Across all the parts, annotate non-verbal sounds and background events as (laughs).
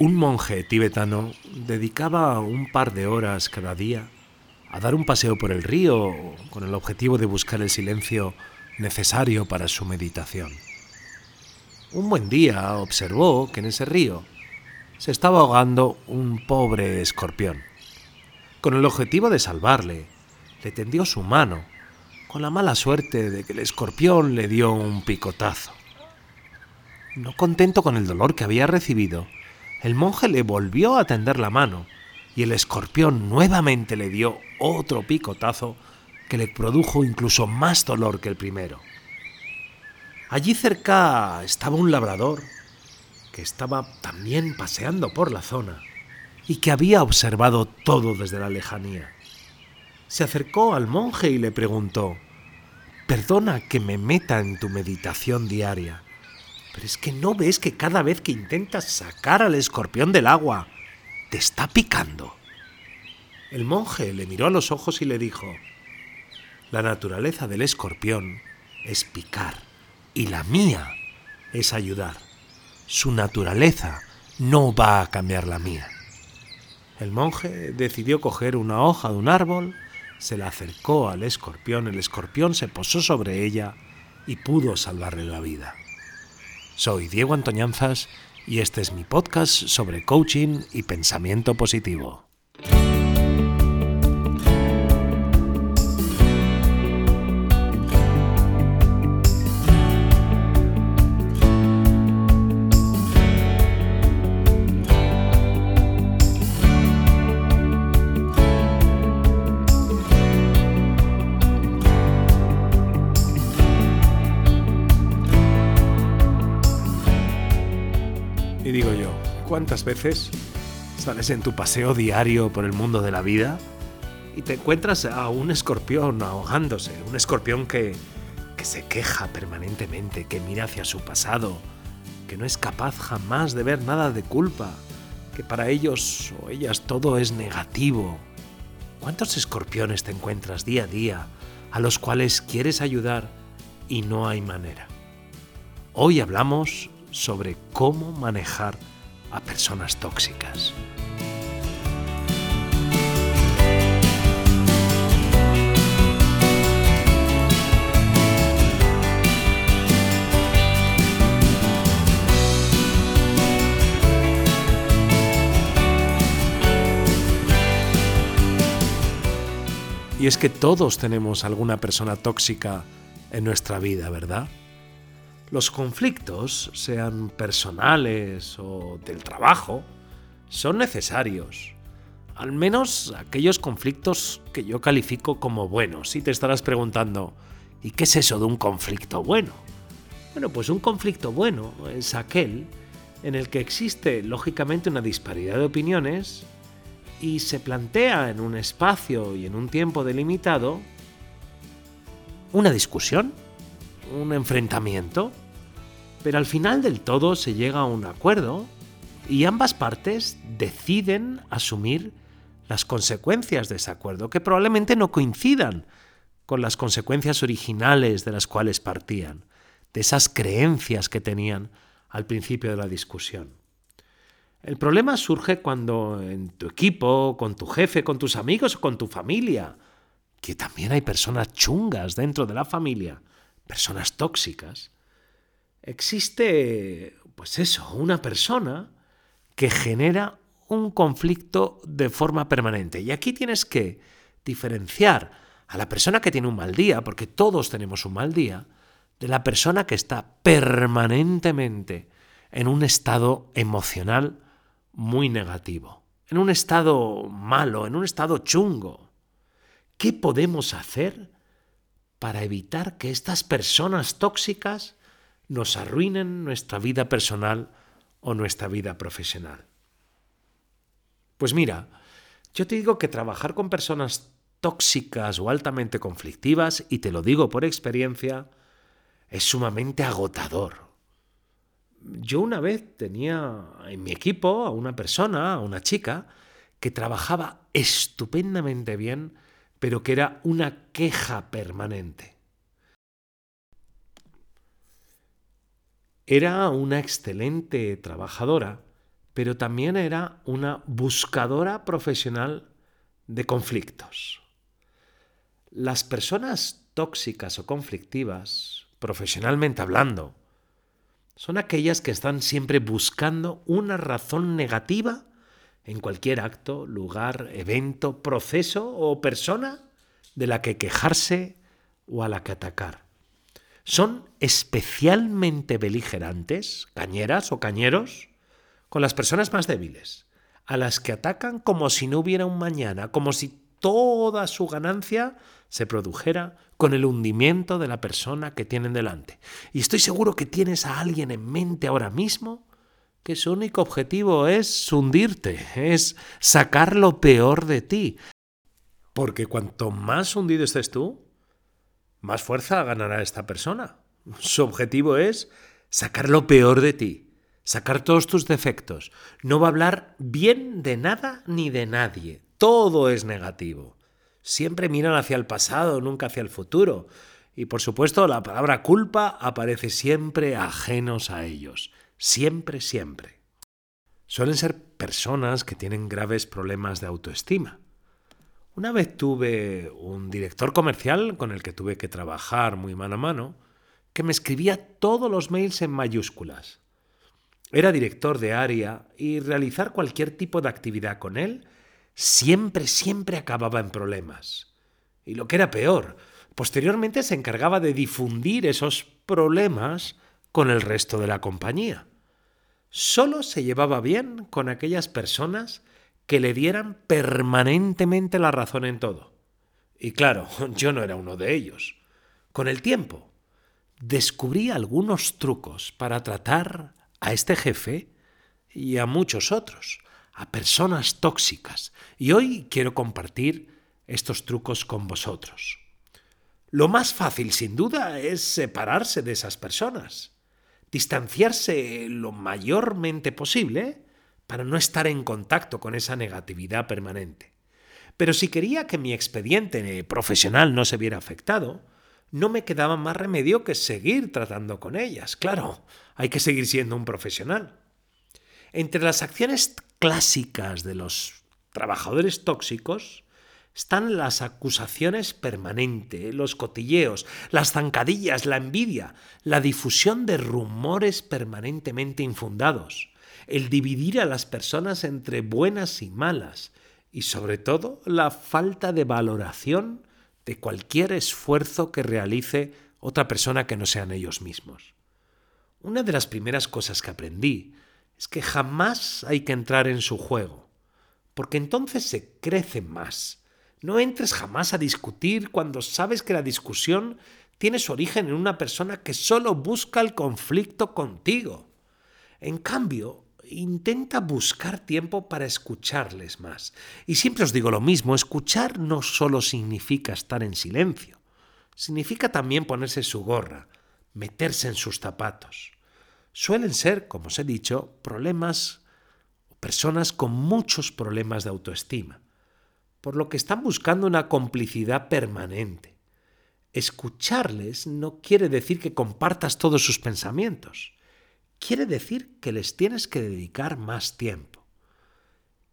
Un monje tibetano dedicaba un par de horas cada día a dar un paseo por el río con el objetivo de buscar el silencio necesario para su meditación. Un buen día observó que en ese río se estaba ahogando un pobre escorpión. Con el objetivo de salvarle, le tendió su mano, con la mala suerte de que el escorpión le dio un picotazo. No contento con el dolor que había recibido, el monje le volvió a tender la mano y el escorpión nuevamente le dio otro picotazo que le produjo incluso más dolor que el primero. Allí cerca estaba un labrador que estaba también paseando por la zona y que había observado todo desde la lejanía. Se acercó al monje y le preguntó, Perdona que me meta en tu meditación diaria, pero es que no ves que cada vez que intentas sacar al escorpión del agua, te está picando. El monje le miró a los ojos y le dijo, la naturaleza del escorpión es picar y la mía es ayudar. Su naturaleza no va a cambiar la mía. El monje decidió coger una hoja de un árbol, se la acercó al escorpión, el escorpión se posó sobre ella y pudo salvarle la vida. Soy Diego Antoñanzas y este es mi podcast sobre coaching y pensamiento positivo. ¿Cuántas veces sales en tu paseo diario por el mundo de la vida y te encuentras a un escorpión ahogándose? Un escorpión que, que se queja permanentemente, que mira hacia su pasado, que no es capaz jamás de ver nada de culpa, que para ellos o ellas todo es negativo. ¿Cuántos escorpiones te encuentras día a día a los cuales quieres ayudar y no hay manera? Hoy hablamos sobre cómo manejar a personas tóxicas. Y es que todos tenemos alguna persona tóxica en nuestra vida, ¿verdad? Los conflictos, sean personales o del trabajo, son necesarios. Al menos aquellos conflictos que yo califico como buenos. Y te estarás preguntando, ¿y qué es eso de un conflicto bueno? Bueno, pues un conflicto bueno es aquel en el que existe lógicamente una disparidad de opiniones y se plantea en un espacio y en un tiempo delimitado una discusión, un enfrentamiento, pero al final del todo se llega a un acuerdo y ambas partes deciden asumir las consecuencias de ese acuerdo, que probablemente no coincidan con las consecuencias originales de las cuales partían, de esas creencias que tenían al principio de la discusión. El problema surge cuando en tu equipo, con tu jefe, con tus amigos o con tu familia, que también hay personas chungas dentro de la familia, personas tóxicas, existe, pues eso, una persona que genera un conflicto de forma permanente. Y aquí tienes que diferenciar a la persona que tiene un mal día, porque todos tenemos un mal día, de la persona que está permanentemente en un estado emocional muy negativo, en un estado malo, en un estado chungo. ¿Qué podemos hacer para evitar que estas personas tóxicas nos arruinen nuestra vida personal o nuestra vida profesional? Pues mira, yo te digo que trabajar con personas tóxicas o altamente conflictivas, y te lo digo por experiencia, es sumamente agotador yo una vez tenía en mi equipo a una persona, a una chica, que trabajaba estupendamente bien, pero que era una queja permanente. Era una excelente trabajadora, pero también era una buscadora profesional de conflictos. Las personas tóxicas o conflictivas, profesionalmente hablando, son aquellas que están siempre buscando una razón negativa en cualquier acto, lugar, evento, proceso o persona de la que quejarse o a la que atacar. Son especialmente beligerantes, cañeras o cañeros, con las personas más débiles, a las que atacan como si no hubiera un mañana, como si toda su ganancia se produjera con el hundimiento de la persona que tienen delante. Y estoy seguro que tienes a alguien en mente ahora mismo que su único objetivo es hundirte, es sacar lo peor de ti. Porque cuanto más hundido estés tú, más fuerza ganará esta persona. Su objetivo es sacar lo peor de ti, sacar todos tus defectos. No va a hablar bien de nada ni de nadie. Todo es negativo. Siempre miran hacia el pasado, nunca hacia el futuro. Y por supuesto, la palabra culpa aparece siempre ajenos a ellos. Siempre, siempre. Suelen ser personas que tienen graves problemas de autoestima. Una vez tuve un director comercial con el que tuve que trabajar muy mano a mano, que me escribía todos los mails en mayúsculas. Era director de área y realizar cualquier tipo de actividad con él siempre, siempre acababa en problemas. Y lo que era peor, posteriormente se encargaba de difundir esos problemas con el resto de la compañía. Solo se llevaba bien con aquellas personas que le dieran permanentemente la razón en todo. Y claro, (laughs) yo no era uno de ellos. Con el tiempo, descubrí algunos trucos para tratar a este jefe y a muchos otros a personas tóxicas y hoy quiero compartir estos trucos con vosotros. Lo más fácil, sin duda, es separarse de esas personas, distanciarse lo mayormente posible para no estar en contacto con esa negatividad permanente. Pero si quería que mi expediente profesional no se viera afectado, no me quedaba más remedio que seguir tratando con ellas. Claro, hay que seguir siendo un profesional. Entre las acciones clásicas de los trabajadores tóxicos están las acusaciones permanentes, los cotilleos, las zancadillas, la envidia, la difusión de rumores permanentemente infundados, el dividir a las personas entre buenas y malas y sobre todo la falta de valoración de cualquier esfuerzo que realice otra persona que no sean ellos mismos. Una de las primeras cosas que aprendí es que jamás hay que entrar en su juego, porque entonces se crece más. No entres jamás a discutir cuando sabes que la discusión tiene su origen en una persona que solo busca el conflicto contigo. En cambio, intenta buscar tiempo para escucharles más. Y siempre os digo lo mismo, escuchar no solo significa estar en silencio, significa también ponerse su gorra, meterse en sus zapatos suelen ser, como os he dicho, problemas personas con muchos problemas de autoestima, por lo que están buscando una complicidad permanente. Escucharles no quiere decir que compartas todos sus pensamientos, quiere decir que les tienes que dedicar más tiempo.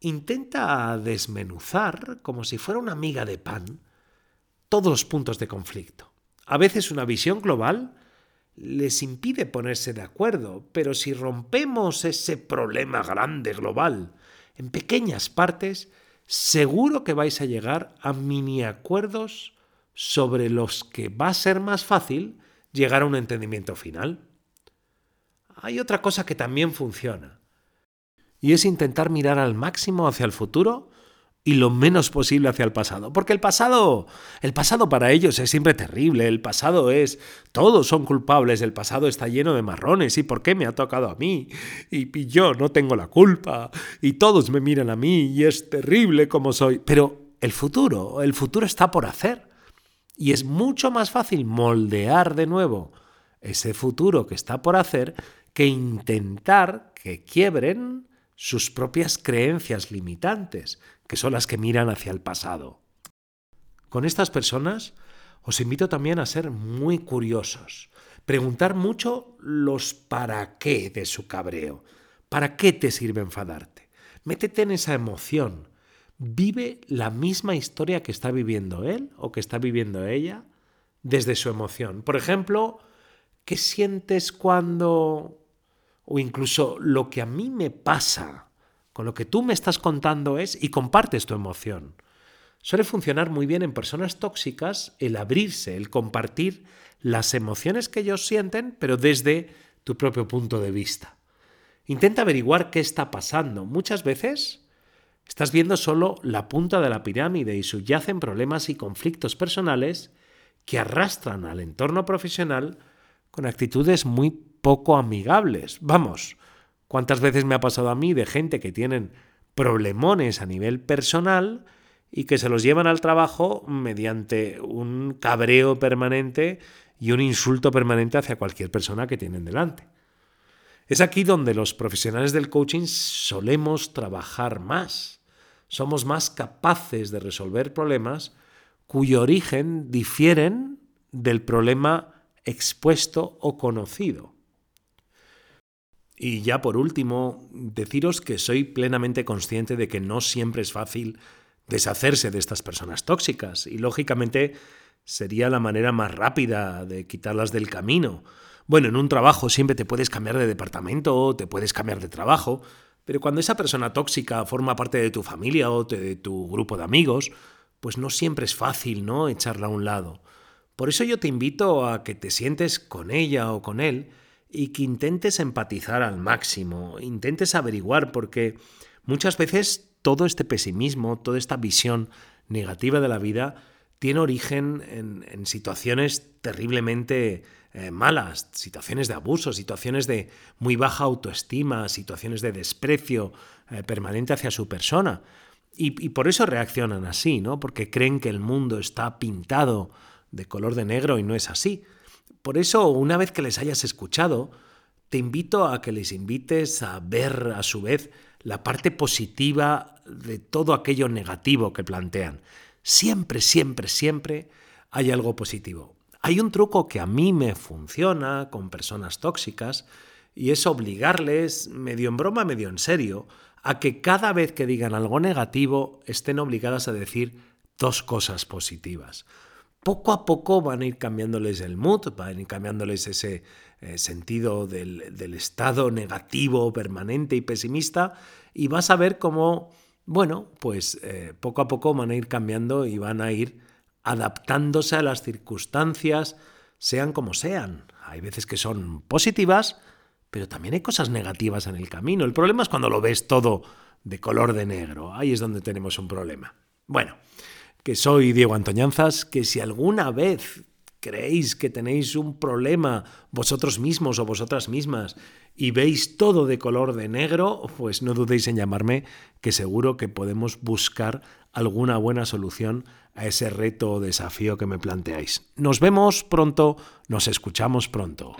Intenta desmenuzar, como si fuera una miga de pan, todos los puntos de conflicto. A veces una visión global les impide ponerse de acuerdo, pero si rompemos ese problema grande global en pequeñas partes, seguro que vais a llegar a mini acuerdos sobre los que va a ser más fácil llegar a un entendimiento final. Hay otra cosa que también funciona, y es intentar mirar al máximo hacia el futuro y lo menos posible hacia el pasado. Porque el pasado, el pasado para ellos es siempre terrible, el pasado es, todos son culpables, el pasado está lleno de marrones, ¿y por qué me ha tocado a mí? Y, y yo no tengo la culpa, y todos me miran a mí, y es terrible como soy. Pero el futuro, el futuro está por hacer. Y es mucho más fácil moldear de nuevo ese futuro que está por hacer que intentar que quiebren sus propias creencias limitantes, que son las que miran hacia el pasado. Con estas personas os invito también a ser muy curiosos, preguntar mucho los para qué de su cabreo. ¿Para qué te sirve enfadarte? Métete en esa emoción. Vive la misma historia que está viviendo él o que está viviendo ella desde su emoción. Por ejemplo, ¿qué sientes cuando... o incluso lo que a mí me pasa con lo que tú me estás contando es y compartes tu emoción. Suele funcionar muy bien en personas tóxicas el abrirse, el compartir las emociones que ellos sienten, pero desde tu propio punto de vista. Intenta averiguar qué está pasando. Muchas veces estás viendo solo la punta de la pirámide y subyacen problemas y conflictos personales que arrastran al entorno profesional con actitudes muy poco amigables. Vamos, ¿cuántas veces me ha pasado a mí de gente que tienen problemones a nivel personal y que se los llevan al trabajo mediante un cabreo permanente y un insulto permanente hacia cualquier persona que tienen delante? Es aquí donde los profesionales del coaching solemos trabajar más. Somos más capaces de resolver problemas cuyo origen difieren del problema expuesto o conocido. Y ya por último, deciros que soy plenamente consciente de que no siempre es fácil deshacerse de estas personas tóxicas y lógicamente sería la manera más rápida de quitarlas del camino. Bueno, en un trabajo siempre te puedes cambiar de departamento, te puedes cambiar de trabajo, pero cuando esa persona tóxica forma parte de tu familia o de tu grupo de amigos, pues no siempre es fácil, ¿no? Echarla a un lado. Por eso yo te invito a que te sientes con ella o con él y que intentes empatizar al máximo, intentes averiguar, porque muchas veces todo este pesimismo, toda esta visión negativa de la vida, tiene origen en, situaciones terriblemente eh, malas, situaciones de abuso, situaciones de muy baja autoestima, situaciones de desprecio eh, permanente hacia su persona. Y, por eso reaccionan así, ¿no? Porque creen que el mundo está pintado de color de negro y no es así. Por eso, una vez que les hayas escuchado, te invito a que les invites a ver a su vez la parte positiva de todo aquello negativo que plantean. Siempre, siempre, siempre hay algo positivo. Hay un truco que a mí me funciona con personas tóxicas y es obligarles, medio en broma, medio en serio, a que cada vez que digan algo negativo estén obligadas a decir dos cosas positivas. Poco a poco van a ir cambiándoles el mood, van a ir cambiándoles ese eh, sentido del, estado negativo, permanente y pesimista, y vas a ver cómo, bueno, pues eh, poco a poco van a ir cambiando y van a ir adaptándose a las circunstancias, sean como sean. Hay veces que son positivas, pero también hay cosas negativas en el camino. El problema es cuando lo ves todo de color de negro. Ahí es donde tenemos un problema. Bueno, que soy Diego Antoñanzas, que si alguna vez creéis que tenéis un problema vosotros mismos o vosotras mismas y veis todo de color de negro, pues no dudéis en llamarme, que seguro que podemos buscar alguna buena solución a ese reto o desafío que me planteáis. Nos vemos pronto, nos escuchamos pronto.